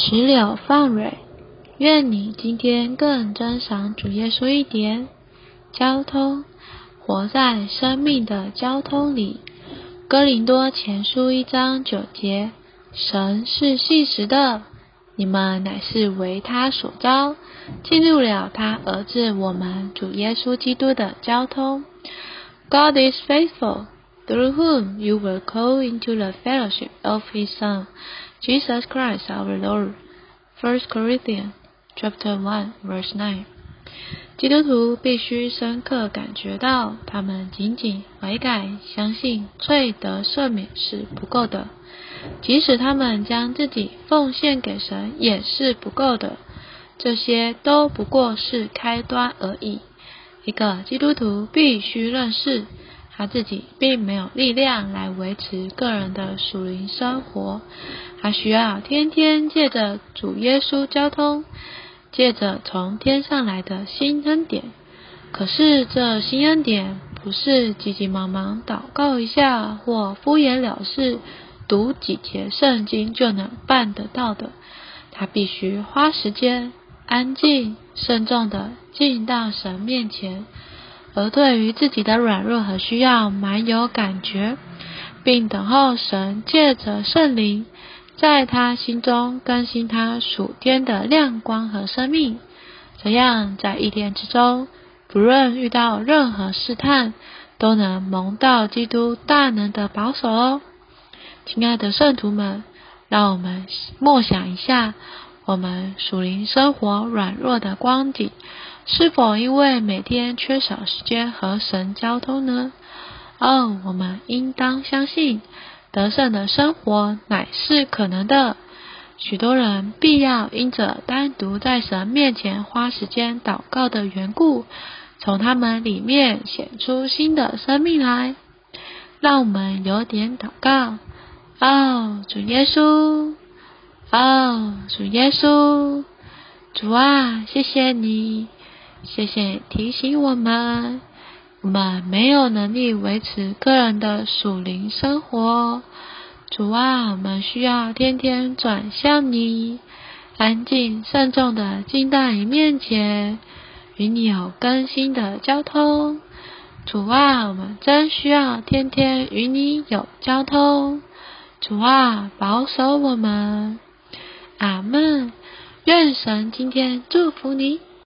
石榴放蕊，愿你今天更珍赏主耶稣一点。交通，活在生命的交通里。哥林多前书一章九节，神是信实的，你们乃是为他所招，进入了他儿子我们主耶稣基督的交通。God is faithful, through whom you were called into the fellowship of His Son. Jesus Christ our Lord. First Corinthians chapter one verse nine。基督徒必须深刻感觉到，他们仅仅悔改、相信罪得赦免是不够的，即使他们将自己奉献给神也是不够的。这些都不过是开端而已。一个基督徒必须认识。他自己并没有力量来维持个人的属灵生活，他需要天天借着主耶稣交通，借着从天上来的新恩典。可是这新恩典不是急急忙忙祷告一下或敷衍了事读几节圣经就能办得到的，他必须花时间安静慎重的进到神面前。而对于自己的软弱和需要，蛮有感觉，并等候神借着圣灵，在他心中更新他属天的亮光和生命。这样，在一天之中，不论遇到任何试探，都能蒙到基督大能的保守哦。亲爱的圣徒们，让我们默想一下，我们属灵生活软弱的光景。是否因为每天缺少时间和神交通呢？哦，我们应当相信得胜的生活乃是可能的。许多人必要因着单独在神面前花时间祷告的缘故，从他们里面显出新的生命来。让我们有点祷告。哦，主耶稣，哦，主耶稣，主啊，谢谢你。谢谢提醒我们，我们没有能力维持个人的属灵生活。主啊，我们需要天天转向你，安静慎重的进到你面前，与你有更新的交通。主啊，我们真需要天天与你有交通。主啊，保守我们。阿门。愿神今天祝福你。